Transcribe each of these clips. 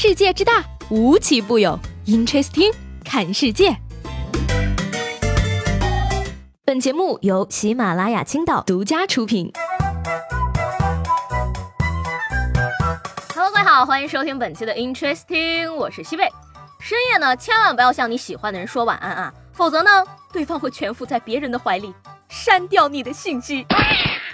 世界之大，无奇不有。Interesting，看世界。本节目由喜马拉雅青岛独家出品。Hello，各位好，欢迎收听本期的 Interesting，我是西贝。深夜呢，千万不要向你喜欢的人说晚安啊，否则呢，对方会蜷伏在别人的怀里，删掉你的信息。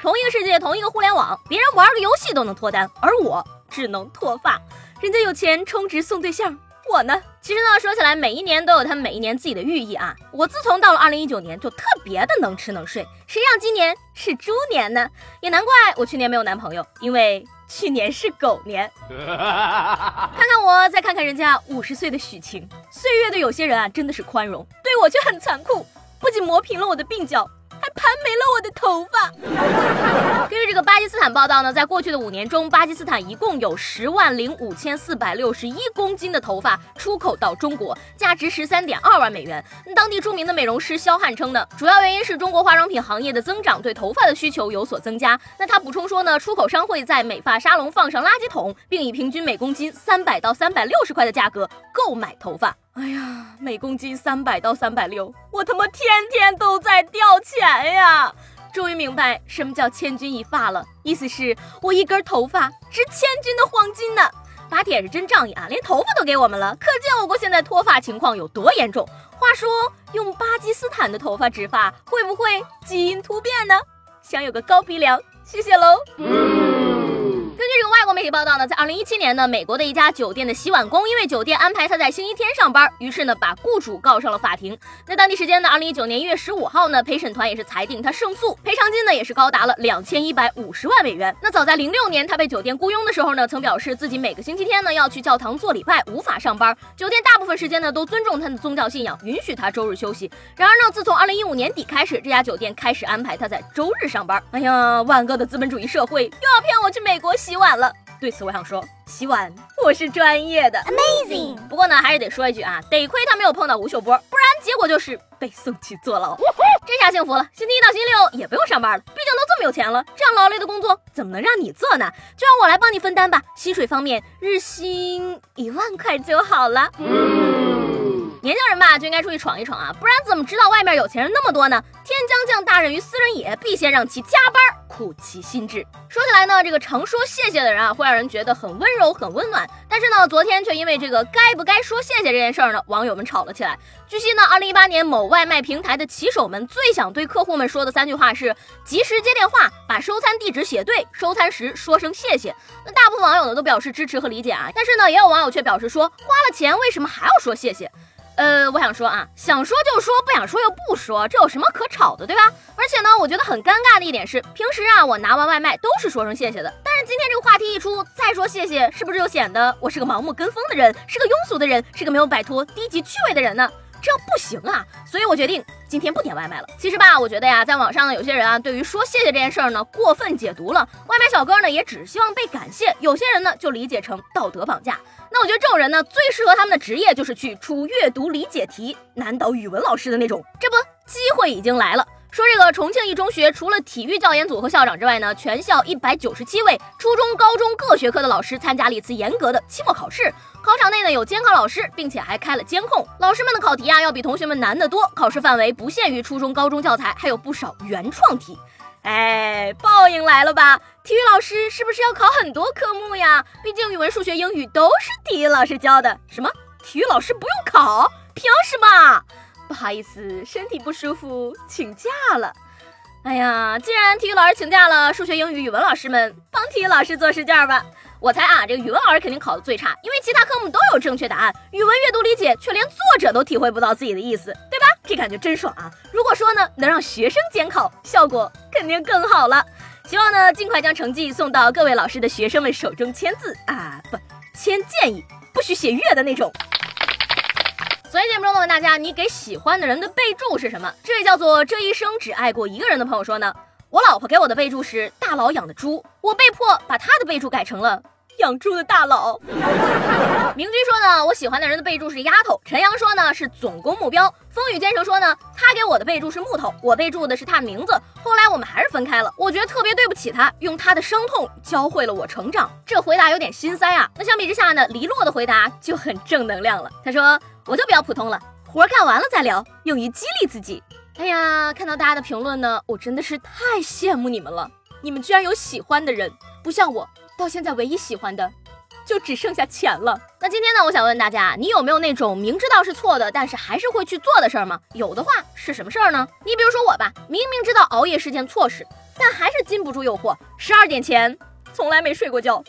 同一个世界，同一个互联网，别人玩个游戏都能脱单，而我只能脱发。人家有钱充值送对象，我呢？其实呢，说起来，每一年都有他们每一年自己的寓意啊。我自从到了二零一九年，就特别的能吃能睡，谁让今年是猪年呢？也难怪我去年没有男朋友，因为去年是狗年。看看我，再看看人家五十岁的许晴，岁月对有些人啊真的是宽容，对我却很残酷，不仅磨平了我的鬓角。还盘没了我的头发。根据这个巴基斯坦报道呢，在过去的五年中，巴基斯坦一共有十万零五千四百六十一公斤的头发出口到中国，价值十三点二万美元。当地著名的美容师肖汉称呢，主要原因是中国化妆品行业的增长对头发的需求有所增加。那他补充说呢，出口商会在美发沙龙放上垃圾桶，并以平均每公斤三百到三百六十块的价格购买头发。哎呀，每公斤三百到三百六，我他妈天天都在掉钱呀！终于明白什么叫千钧一发了，意思是我一根头发值千钧的黄金呢。打铁是真仗义啊，连头发都给我们了，可见我国现在脱发情况有多严重。话说，用巴基斯坦的头发植发会不会基因突变呢？想有个高鼻梁，谢谢喽。外国媒体报道呢，在二零一七年呢，美国的一家酒店的洗碗工因为酒店安排他在星期天上班，于是呢把雇主告上了法庭。那当地时间呢，二零一九年一月十五号呢，陪审团也是裁定他胜诉，赔偿金呢也是高达了两千一百五十万美元。那早在零六年他被酒店雇佣的时候呢，曾表示自己每个星期天呢要去教堂做礼拜，无法上班。酒店大部分时间呢都尊重他的宗教信仰，允许他周日休息。然而呢，自从二零一五年底开始，这家酒店开始安排他在周日上班。哎呀，万恶的资本主义社会又要骗我去美国。洗碗了，对此我想说，洗碗我是专业的，amazing。不过呢，还是得说一句啊，得亏他没有碰到吴秀波，不然结果就是被送去坐牢。这下幸福了，星期一到星期六也不用上班了，毕竟都这么有钱了，这样劳累的工作怎么能让你做呢？就让我来帮你分担吧。薪水方面，日薪一万块就好了。嗯年轻人吧，就应该出去闯一闯啊，不然怎么知道外面有钱人那么多呢？天将降大任于斯人也，必先让其加班，苦其心志。说起来呢，这个常说谢谢的人啊，会让人觉得很温柔、很温暖。但是呢，昨天却因为这个该不该说谢谢这件事儿呢，网友们吵了起来。据悉呢，二零一八年某外卖平台的骑手们最想对客户们说的三句话是：及时接电话，把收餐地址写对，收餐时说声谢谢。那大部分网友呢都表示支持和理解啊，但是呢，也有网友却表示说，花了钱为什么还要说谢谢？呃，我想说啊，想说就说，不想说又不说，这有什么可吵的，对吧？而且呢，我觉得很尴尬的一点是，平时啊，我拿完外卖都是说声谢谢的，但是今天这个话题一出，再说谢谢，是不是就显得我是个盲目跟风的人，是个庸俗的人，是个没有摆脱低级趣味的人呢？这样不行啊！所以我决定今天不点外卖了。其实吧，我觉得呀，在网上呢，有些人啊，对于说谢谢这件事儿呢，过分解读了。外卖小哥呢，也只希望被感谢，有些人呢，就理解成道德绑架。那我觉得这种人呢，最适合他们的职业就是去出阅读理解题、难倒语文老师的那种。这不，机会已经来了。说这个重庆一中学，除了体育教研组和校长之外呢，全校一百九十七位初中、高中各学科的老师参加了一次严格的期末考试。考场内呢有监考老师，并且还开了监控。老师们的考题啊，要比同学们难得多。考试范围不限于初中、高中教材，还有不少原创题。哎，报应来了吧？体育老师是不是要考很多科目呀？毕竟语文、数学、英语都是体育老师教的。什么？体育老师不用考？凭什么？不好意思，身体不舒服，请假了。哎呀，既然体育老师请假了，数学、英语、语文老师们帮体育老师做试卷吧。我猜啊，这个语文老师肯定考的最差，因为其他科目都有正确答案，语文阅读理解却连作者都体会不到自己的意思，对吧？这感觉真爽啊！如果说呢，能让学生监考，效果肯定更好了。希望呢，尽快将成绩送到各位老师的学生们手中签字啊，不签建议，不许写月的那种。昨天节目中呢，问大家，你给喜欢的人的备注是什么？这位叫做这一生只爱过一个人的朋友说呢，我老婆给我的备注是大佬养的猪，我被迫把他的备注改成了。养猪的大佬。明君说呢，我喜欢的人的备注是丫头。陈阳说呢是总攻目标。风雨兼程说呢，他给我的备注是木头，我备注的是他名字。后来我们还是分开了，我觉得特别对不起他，用他的伤痛教会了我成长。这回答有点心塞啊。那相比之下呢，黎洛的回答就很正能量了。他说我就比较普通了，活干完了再聊，用于激励自己。哎呀，看到大家的评论呢，我真的是太羡慕你们了，你们居然有喜欢的人，不像我，到现在唯一喜欢的。就只剩下钱了。那今天呢，我想问大家，你有没有那种明知道是错的，但是还是会去做的事儿吗？有的话是什么事儿呢？你比如说我吧，明明知道熬夜是件错事，但还是禁不住诱惑，十二点前从来没睡过觉。